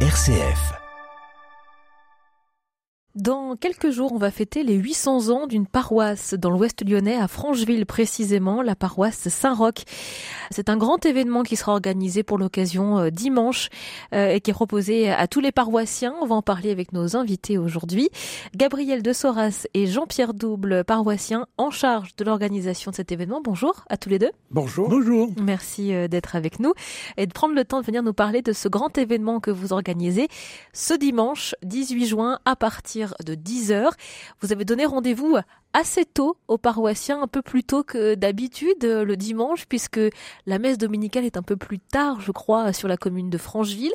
RCF. Dans quelques jours, on va fêter les 800 ans d'une paroisse dans l'ouest lyonnais, à Francheville précisément, la paroisse Saint-Roch. C'est un grand événement qui sera organisé pour l'occasion euh, dimanche euh, et qui est proposé à tous les paroissiens. On va en parler avec nos invités aujourd'hui. Gabriel de Soras et Jean-Pierre Double, paroissiens en charge de l'organisation de cet événement. Bonjour à tous les deux. Bonjour. Bonjour. Merci euh, d'être avec nous et de prendre le temps de venir nous parler de ce grand événement que vous organisez ce dimanche 18 juin à partir de 10h. Vous avez donné rendez-vous assez tôt aux paroissiens, un peu plus tôt que d'habitude le dimanche, puisque la messe dominicale est un peu plus tard, je crois, sur la commune de Francheville.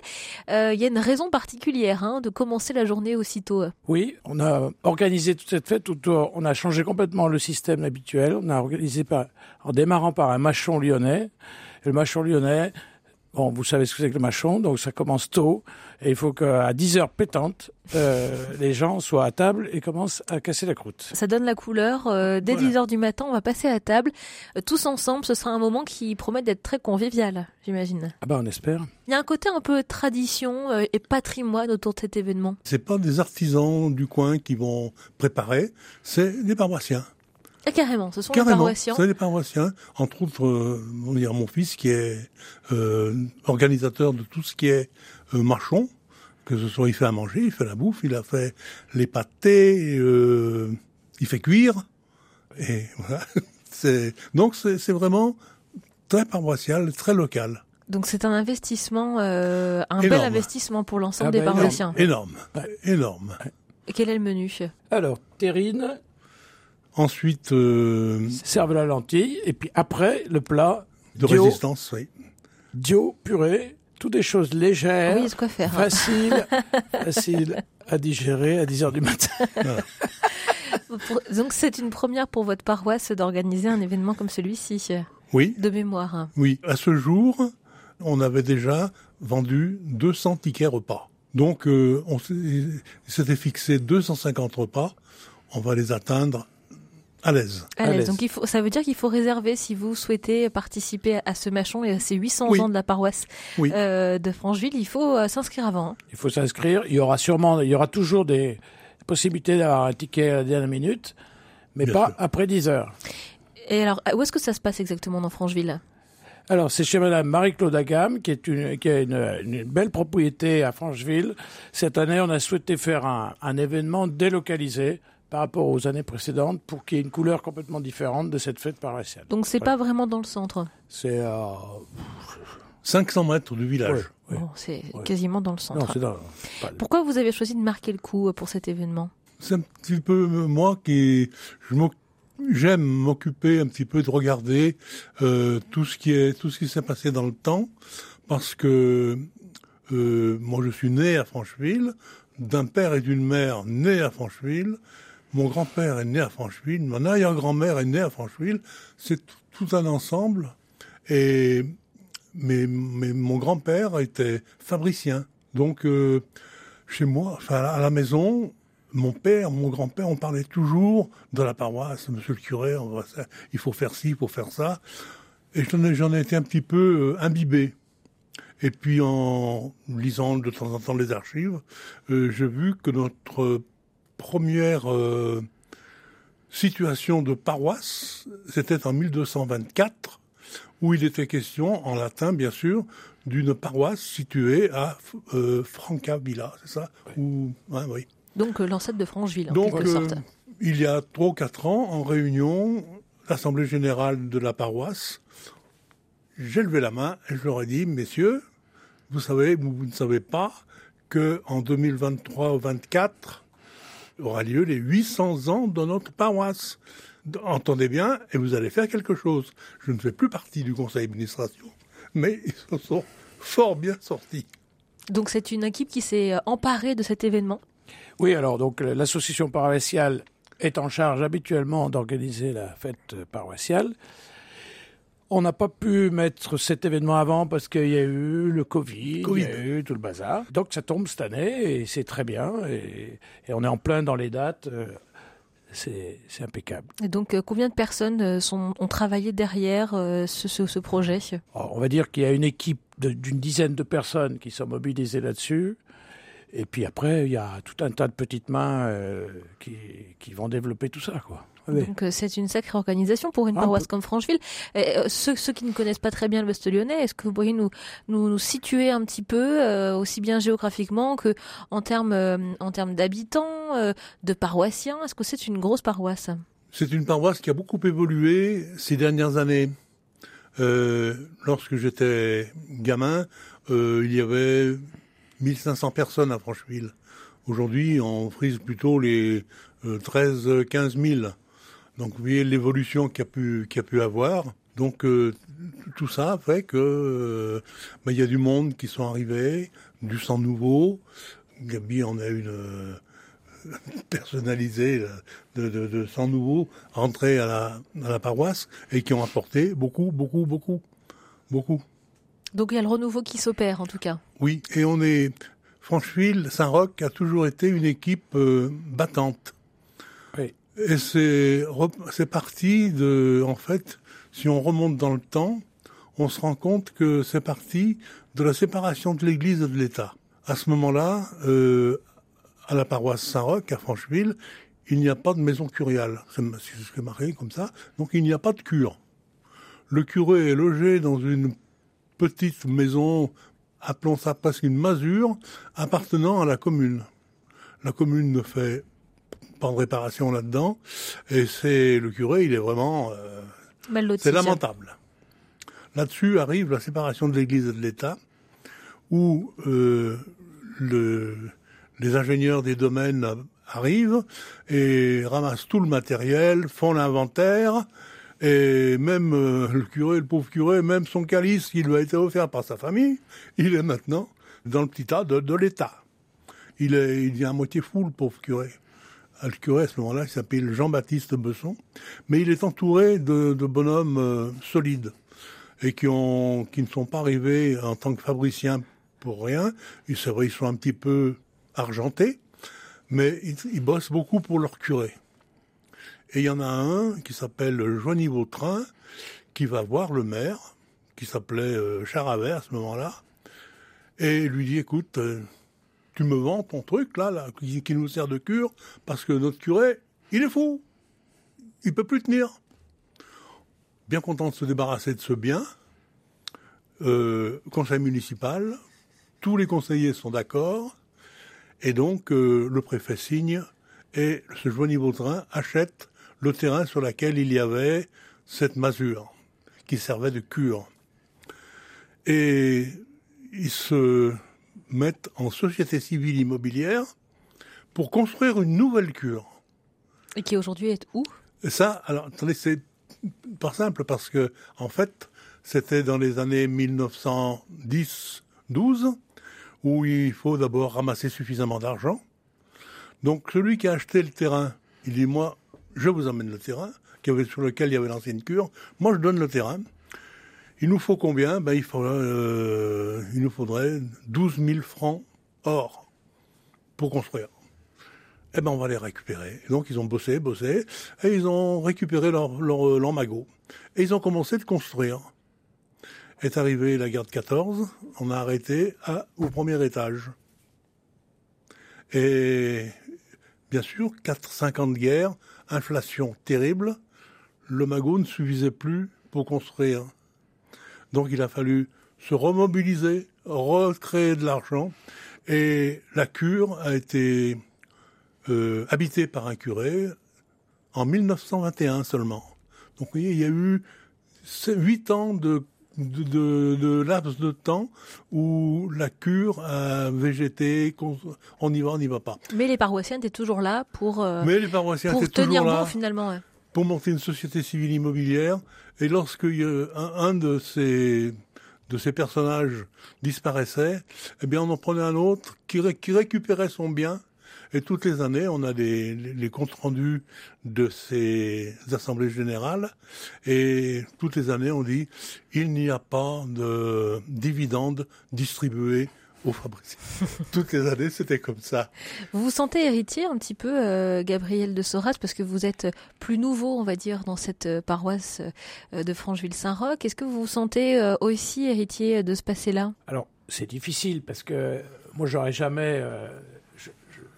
Euh, il y a une raison particulière hein, de commencer la journée aussitôt. Oui, on a organisé toute cette fête, on a changé complètement le système habituel. On a organisé en démarrant par un machon lyonnais. Le machon lyonnais, Bon, vous savez ce que c'est que le machon, donc ça commence tôt, et il faut qu'à 10 heures pétantes, euh, les gens soient à table et commencent à casser la croûte. Ça donne la couleur. Euh, dès Voilà. 10 heures du matin, on va passer à table. Euh, tous ensemble, ce sera un moment qui promet d'être très convivial, j'imagine. Ah ben on espère. Il y a un côté un peu tradition et patrimoine autour de cet événement. C'est pas des artisans du coin qui vont préparer, c'est des paroissiens. Ah, carrément, ce sont les Carrément, paroissiens. c'est des paroissiens. Entre autres, euh, on dire mon fils qui est euh, organisateur de tout ce qui est euh, marchon, que ce soit il fait à manger, il fait la bouffe, il a fait les pâtés, euh, il fait cuire, et voilà. C'est donc c'est c'est vraiment très paroissial, très local, Donc c'est un investissement, euh, un bel investissement pour l'ensemble Ah des bah, paroissiens. énorme, Ouais. énorme. Et quel est le menu Alors, terrine, Ensuite, euh, serve la lentille, et puis après, le plat, de Dio. résistance, oui. dio, purée, toutes des choses légères, Oui, quoi faire. faciles, faciles à digérer à 10 heures du matin. Donc c'est une première pour votre paroisse d'organiser un événement comme celui-ci, Oui, de mémoire. Oui, à ce jour, on avait déjà vendu 200 tickets repas. Donc, euh, on s'était fixé 250 repas. On va les atteindre à l'aise. À. Donc il faut, ça veut dire qu'il faut réserver si vous souhaitez participer à ce machon et à ces 800 Oui. ans de la paroisse Oui. euh, de Francheville. Il faut euh, s'inscrire avant. hein. Il faut s'inscrire. Il y aura sûrement, il y aura toujours des possibilités d'avoir un ticket à la dernière minute, mais Bien pas sûr. après 10 heures. Et alors, où est-ce que ça se passe exactement dans Francheville? Alors, c'est chez Madame Marie-Claude Agam, qui, est une, qui a une, une belle propriété à Francheville. Cette année, on a souhaité faire un, un événement délocalisé par rapport aux années précédentes pour qu'il y ait une couleur complètement différente de cette fête paroissiale. Donc c'est Voilà. pas vraiment dans le centre. C'est... euh, 500 mètres du village. ouais, ouais. Bon, c'est Ouais. quasiment dans le centre. dans... Pourquoi vous avez choisi de marquer le coup euh, pour cet événement? C'est un petit peu euh, moi qui j'aime m'occuper un petit peu de regarder euh, tout ce qui est tout ce qui s'est passé dans le temps parce que euh, moi je suis né à Francheville d'un père et d'une mère nés à Francheville. Mon grand-père est né à Francheville, mon arrière-grand-mère est née à Francheville. C'est tout, un ensemble. Et mais, mon grand-père était fabricien. Donc euh, chez moi, à la maison, mon père, mon grand-père, on parlait toujours de la paroisse, monsieur le curé, ça- il faut faire ci, il faut faire ça. Et j'en ai, j'en ai été un petit peu euh, imbibé. Et puis en lisant de temps en temps les archives, euh, j'ai vu que notre première euh, situation de paroisse, c'était en 1224, où il était question, en latin bien sûr, d'une paroisse située à euh, Francavilla, c'est ça? Ouais, oui. Donc euh, l'ancêtre de Francheville, en Donc, quelque euh, sorte. il y a trois ou quatre ans, en réunion, l'Assemblée générale de la paroisse, j'ai levé la main et je leur ai dit, messieurs, vous savez, vous, vous ne savez pas que en 2023 ou 24 aura lieu les 800 ans de notre paroisse. Entendez bien, et vous allez faire quelque chose. Je ne fais plus partie du conseil d'administration, mais ils se sont fort bien sortis. Donc c'est une équipe qui s'est euh, emparée de cet événement? Oui, alors donc euh, l'association paroissiale est en charge habituellement d'organiser la fête euh, paroissiale. On n'a pas pu mettre cet événement avant parce qu'il y a eu le Covid, Covid. il y a eu tout le bazar. Donc ça tombe cette année et c'est très bien. Et, et on est en plein dans les dates. euh, c'est impeccable. Et donc, euh, combien de personnes euh, sont, ont travaillé derrière ce, ce, ce, projet? On va dire qu'il y a une équipe d'une dizaine de personnes qui sont mobilisées là-dessus. Et puis après, il y a tout un tas de petites mains euh, qui, qui, vont développer tout ça, quoi. Oui. Donc c'est une sacrée organisation pour une ah, paroisse comme Francheville. Et, euh, ceux, ceux, qui ne connaissent pas très bien l'Ouest lyonnais, est-ce que vous pourriez nous, nous, nous situer un petit peu, euh, aussi bien géographiquement que en termes en termes d'habitants, de paroissiens? Est-ce que c'est une grosse paroisse? C'est une paroisse qui a beaucoup évolué ces dernières années. lorsque j'étais gamin, il y avait 1500 personnes à Francheville. Aujourd'hui, on frise plutôt les 13 15 000. Donc vous voyez l'évolution qu'il y a pu a pu avoir. Donc euh, tout ça fait que euh, ben, il y a du monde qui sont arrivés, du sang nouveau. Gabi en a une euh, personnalisée de, de, sang nouveau rentré à la, à la paroisse et qui ont apporté beaucoup, beaucoup, beaucoup, beaucoup. Donc il y a le renouveau qui s'opère en tout cas. Oui, et on est Francheville, Saint-Roch a toujours été une équipe euh, battante. Oui. Et c'est c'est parti de en fait, si on remonte dans le temps, on se rend compte que c'est parti de la séparation de l'Église et de l'État. À ce moment-là, euh, à la paroisse Saint-Roch à Francheville, il n'y a pas de maison curiale. C'est ce que marqué comme ça. Donc il n'y a pas de cure. Le curé est logé dans une petite maison, appelons ça presque une masure, appartenant à la commune. La commune ne fait pas de réparation là-dedans, et c'est le curé, il est vraiment, euh, c'est lamentable. Là-dessus arrive la séparation de l'Église et de l'État, où euh, le, les ingénieurs des domaines arrivent et ramassent tout le matériel, font l'inventaire, et même euh, le curé, le pauvre curé, même son calice qui lui a été offert par sa famille, il est maintenant dans le petit tas de, l'État. Il est, à moitié fou, le pauvre curé. Ah, le curé, à ce moment-là, il s'appelle Jean-Baptiste Besson. Mais il est entouré de, de bonhommes euh, solides et qui, ne sont pas arrivés en tant que fabriciens pour rien. C'est vrai, ils sont un petit peu argentés, mais ils, ils bossent beaucoup pour leur curé. Et il y en a un qui s'appelle Joigny Vautrin, qui va voir le maire, qui s'appelait euh, Charavert à ce moment-là, et lui dit, écoute, euh, tu me vends ton truc là, qui, nous sert de cure, parce que notre curé, il est fou. Il peut plus tenir. Bien content de se débarrasser de ce bien, euh, conseil municipal, tous les conseillers sont d'accord, et donc le préfet signe, et ce Joigny Vautrin achète le terrain sur lequel il y avait cette masure qui servait de cure. Et ils se mettent en société civile immobilière pour construire une nouvelle cure. Et qui aujourd'hui est où? Ça, alors, attendez, c'est pas simple parce que, en fait, c'était dans les années 1910-12 où il faut d'abord ramasser suffisamment d'argent. Donc, celui qui a acheté le terrain, il dit, moi, je vous emmène le terrain, sur lequel il y avait l'ancienne cure. Moi, je donne le terrain. Il nous faut combien? Ben, euh, il nous faudrait 12 000 francs or pour construire. Eh ben, on va les récupérer. donc, ils ont bossé, bossé, et ils ont récupéré leur, leur magot. Et ils ont commencé de construire. Est arrivée la guerre de 14, on a arrêté au premier étage. Et bien sûr, 4-5 ans de guerre, inflation terrible, le magot ne suffisait plus pour construire. Donc il a fallu se remobiliser, recréer de l'argent, et la cure a été euh, habitée par un curé en 1921 seulement. Donc vous voyez, il y a eu huit ans de de, de, de, laps de temps où la cure a végété, on y va, on n'y va pas. Mais les paroissiens étaient toujours là pour, euh, Mais les paroissiens pour tenir bon là finalement. Ouais. pour monter une société civile immobilière. Et lorsque un, un de ces de ces personnages disparaissait, eh bien on en prenait un autre qui, ré, qui récupérait son bien et toutes les années, on a les, les comptes rendus de ces assemblées générales. Et toutes les années, on dit, il n'y a pas de dividendes distribués au Fabrice. Toutes les années, c'était comme ça. Vous vous sentez héritier un petit peu, euh, Gabriel de Soras, parce que vous êtes plus nouveau, on va dire, dans cette euh, paroisse euh, de Francheville-Saint-Roch. Est-ce que vous vous sentez aussi héritier de ce passé-là? Alors, c'est difficile parce que moi, j'aurais jamais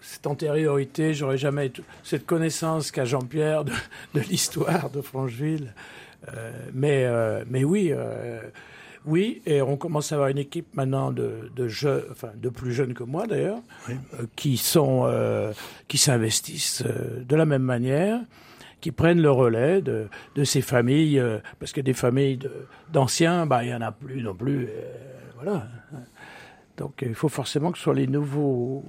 cette antériorité, j'aurais jamais cette connaissance qu'a Jean-Pierre de, l'histoire de Francheville. mais, mais oui, oui, et on commence à avoir une équipe maintenant de, de enfin de plus jeunes que moi d'ailleurs, euh, qui sont, euh, qui s'investissent euh, de la même manière, qui prennent le relais de, de ces familles, parce que des familles d'anciens, bah il y en a plus non plus, voilà. Donc il faut forcément que ce soit les nouveaux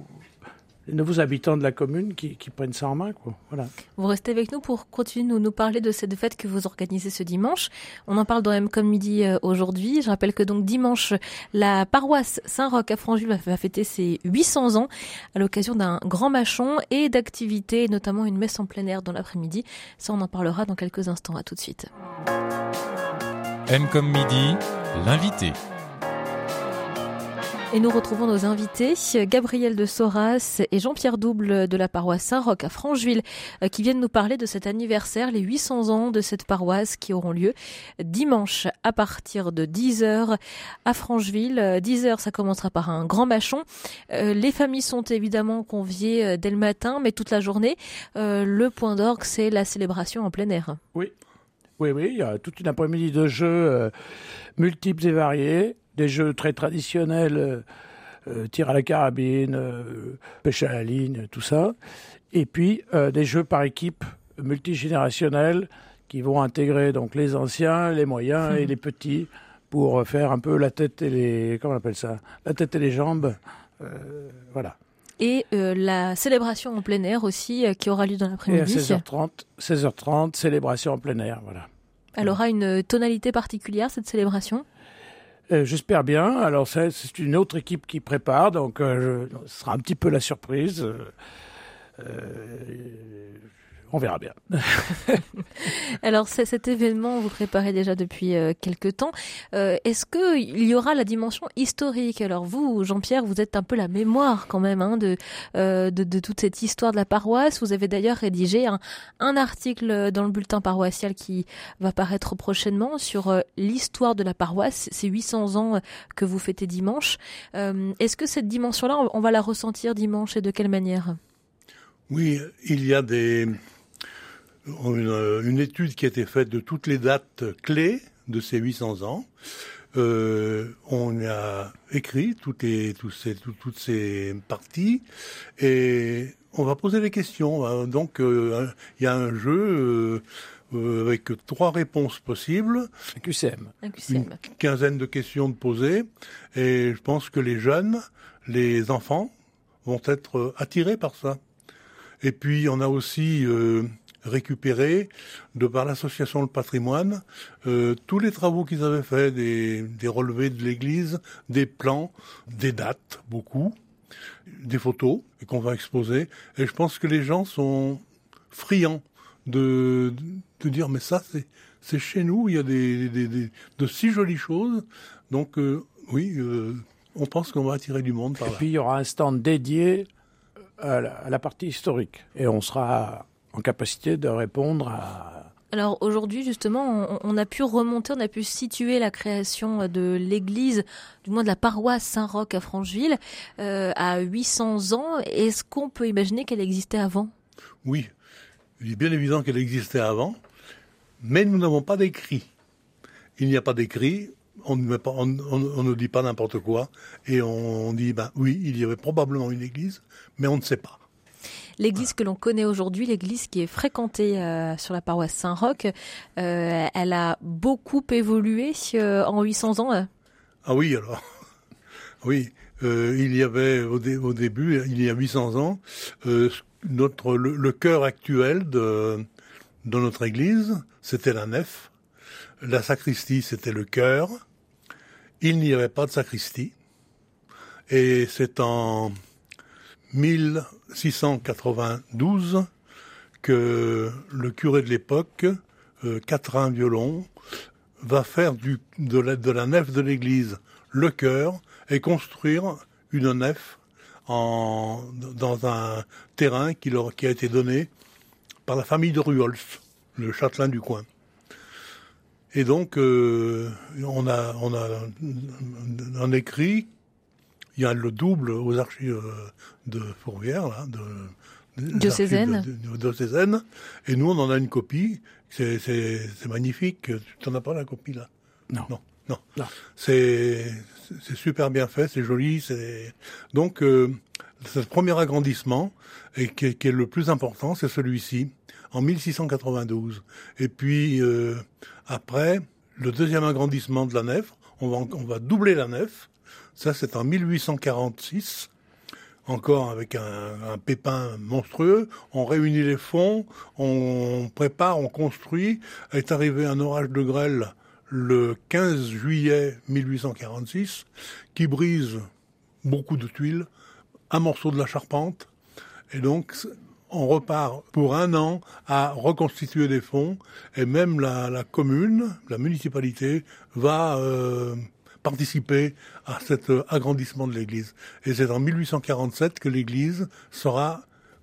les nouveaux habitants de la commune qui, prennent ça en main. Quoi. Voilà. Vous restez avec nous pour continuer nous, nous parler de cette fête que vous organisez ce dimanche. On en parle dans M comme midi euh, aujourd'hui. Je rappelle que donc dimanche, la paroisse Saint-Roch à Franjul va fêter ses 800 ans à l'occasion d'un grand machon et d'activités, notamment une messe en plein air dans l'après-midi. Ça, on en parlera dans quelques instants. À tout de suite. M comme midi, l'invité. Et nous retrouvons nos invités, Gabriel de Soras et Jean-Pierre Double de la paroisse Saint-Roch à Francheville, euh, qui viennent nous parler de cet anniversaire, les 800 ans de cette paroisse qui auront lieu dimanche à partir de 10h à Francheville. 10h, ça commencera par un grand machon. Euh, les familles sont évidemment conviées euh, dès le matin, mais toute la journée. Le point d'orgue, c'est la célébration en plein air. Oui. Oui, oui, il y a toute une après-midi de jeux multiples et variés des jeux très traditionnels, euh, euh, tir à la carabine, euh, pêche à la ligne, tout ça. Et puis des jeux par équipe multigénérationnels qui vont intégrer donc les anciens, les moyens et les petits pour faire un peu la tête et les comment on appelle ça, la tête et les jambes, voilà. Et la célébration en plein air aussi qui aura lieu dans l'après-midi. Et à 16h30, 16h30, célébration en plein air, voilà. Elle aura une tonalité particulière cette célébration? Euh, j'espère bien. Alors c'est une autre équipe qui prépare, donc euh, ce sera un petit peu la surprise. Euh, on verra bien. Alors cet événement, vous préparez déjà depuis euh, quelques temps. Euh, est-ce qu'il y aura la dimension historique? Alors vous, Jean-Pierre, vous êtes un peu la mémoire quand même hein, euh, de, de, toute cette histoire de la paroisse. Vous avez d'ailleurs rédigé un, un, article dans le bulletin paroissial qui va paraître prochainement sur l'histoire de la paroisse, ces 800 ans que vous fêtez dimanche. Est-ce que cette dimension-là, on va la ressentir dimanche et de quelle manière? Oui, il y a des, une, une, étude qui a été faite de toutes les dates clés de ces 800 ans. Euh, on a écrit toutes, les, toutes, ces, toutes, ces parties et on va poser des questions. Donc euh, il y a un jeu euh, avec trois réponses possibles. Un QCM. Un QCM. Une quinzaine de questions de poser et je pense que les jeunes, les enfants vont être attirés par ça. Et puis on a aussi récupérer, de par l'association Le Patrimoine, euh, tous les travaux qu'ils avaient faits, des, des relevés de l'église, des plans, des dates, beaucoup, des photos, qu'on va exposer. Et je pense que les gens sont friands de, de dire, mais ça, c'est, c'est chez nous, il y a des, des, des de si jolies choses. Donc, euh, oui, euh, on pense qu'on va attirer du monde par là. Et puis, il y aura un stand dédié à la, à la partie historique. Et on sera en capacité de répondre à... Alors aujourd'hui justement, on, a pu remonter, on a pu situer la création de l'église, du moins de la paroisse Saint-Roch à Francheville, euh, à 800 ans. Est-ce qu'on peut imaginer qu'elle existait avant? Oui, il est bien évident qu'elle existait avant, mais nous n'avons pas d'écrit. Il n'y a pas d'écrit, on, ne dit pas n'importe quoi, et on, dit, ben oui, il y avait probablement une église, mais on ne sait pas. L'église que l'on connaît aujourd'hui, l'église qui est fréquentée euh, sur la paroisse Saint-Roch, euh, elle a beaucoup évolué euh, en 800 ans. Ah oui, alors. Oui, il y avait au, début, il y a 800 ans, notre le, cœur actuel de, notre église, c'était la nef. La sacristie, c'était le cœur. Il n'y avait pas de sacristie. Et c'est en 1692 que le curé de l'époque, euh, Catherine Violon, va faire de, la, nef de l'église le chœur et construire une nef dans un terrain qui a été donné par la famille de Ruolf, le châtelain du coin. Et donc, euh, on, a, on a un écrit, il y a le double aux archives de Fourvière, là, de, Diocésaine. Diocésaine. Et nous, on en a une copie. C'est magnifique. Tu n'en as pas la copie, là? Non. Non. Non. C'est super bien fait, c'est joli. C'est donc euh, ce premier agrandissement et qui, est le plus important, c'est celui-ci en 1692. Et puis euh, après, le deuxième agrandissement de la nef, on va on va doubler la nef. Ça, c'est en 1846 encore avec un, pépin monstrueux. On réunit les fonds, on prépare, on construit. Est arrivé un orage de grêle le 15 juillet 1846 qui brise beaucoup de tuiles, un morceau de la charpente. Et donc, on repart pour un an à reconstituer des fonds et même la, commune, la municipalité va euh, participer à cet euh, agrandissement de l'église. Et c'est en 1847 que l'église sera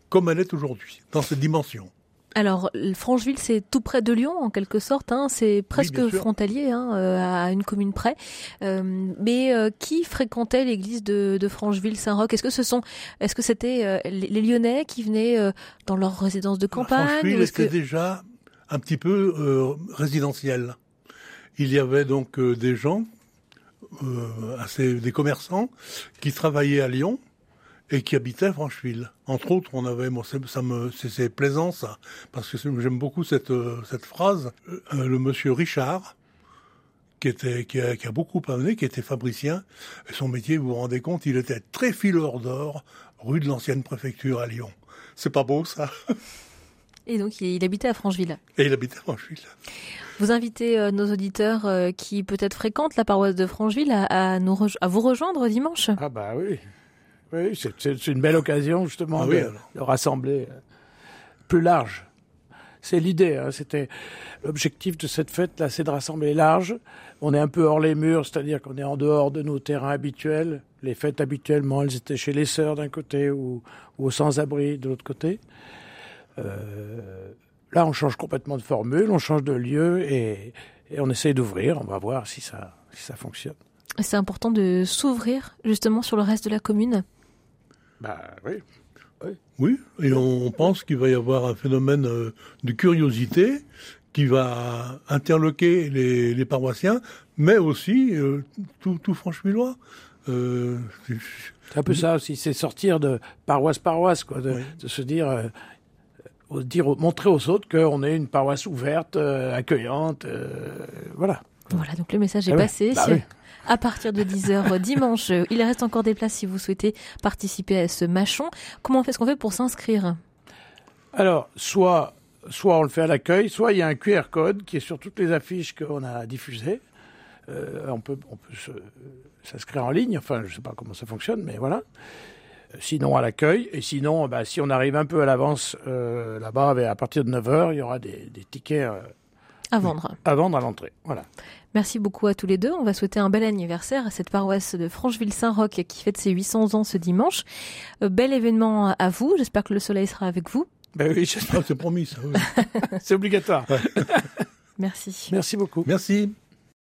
comme elle est aujourd'hui, dans cette dimension. Alors, Francheville, c'est tout près de Lyon, en quelque sorte. Hein. c'est presque frontalier hein, euh, à une commune près. Euh, mais qui fréquentait l'église de, de Francheville-Saint-Roch Est-ce que ce sont, est-ce que c'était les, Lyonnais qui venaient dans leur résidence de campagne Francheville était déjà un petit peu résidentiel. Il y avait donc des gens euh, assez, des commerçants qui travaillaient à Lyon et qui habitaient à Francheville. Entre autres, on avait, moi, ça me, c'est plaisant ça, parce que j'aime beaucoup cette euh, cette phrase. Euh, le monsieur Richard, qui était, qui a, qui a beaucoup amené, qui était fabricien, et son métier, vous vous rendez compte, il était très fileur d'or, rue de l'ancienne préfecture à Lyon. C'est pas beau ça? Et donc, il habitait à Francheville. Et il habitait à Francheville. Vous invitez euh, nos auditeurs euh, qui peut-être fréquentent la paroisse de Francheville à, nous à vous rejoindre dimanche. Ah bah oui, oui c'est une belle occasion justement ah de, rassembler euh, plus large. C'est l'idée, hein, c'était l'objectif de cette fête là, c'est de rassembler large. On est un peu hors les murs, c'est-à-dire qu'on est en dehors de nos terrains habituels. Les fêtes habituellement, elles étaient chez les sœurs d'un côté ou, ou aux sans-abri de l'autre côté. Euh, Là, on change complètement de formule, on change de lieu et, on essaye d'ouvrir. On va voir si ça, si ça fonctionne. C'est important de s'ouvrir justement sur le reste de la commune. Bah oui. Oui, et on pense qu'il va y avoir un phénomène euh, de curiosité qui va interloquer les, paroissiens, mais aussi euh, tout, tout franchemillois. Euh, c'est un peu ça aussi, c'est sortir de paroisse paroisse, quoi, de, se dire dire, montrer aux autres qu'on est une paroisse ouverte, euh, accueillante, euh, voilà. Voilà, donc le message est ah passé. Bah à partir de 10h dimanche, il reste encore des places si vous souhaitez participer à ce machon. Comment fait ce qu'on fait pour s'inscrire? Alors, soit, soit on le fait à l'accueil, soit il y a un QR code qui est sur toutes les affiches qu'on a diffusées. Euh, on peut, on peut s'inscrire en ligne, enfin je ne sais pas comment ça fonctionne, mais voilà sinon à l'accueil. Et sinon, bah, si on arrive un peu à l'avance euh, là-bas, à partir de 9h, il y aura des, tickets euh, à vendre. À vendre à l'entrée. Voilà. Merci beaucoup à tous les deux. On va souhaiter un bel anniversaire à cette paroisse de Francheville-Saint-Roch qui fête ses 800 ans ce dimanche. Euh, bel événement à vous. J'espère que le soleil sera avec vous. Ben oui, j'espère. c'est promis, ça. c'est obligatoire. Merci. Merci beaucoup. Merci.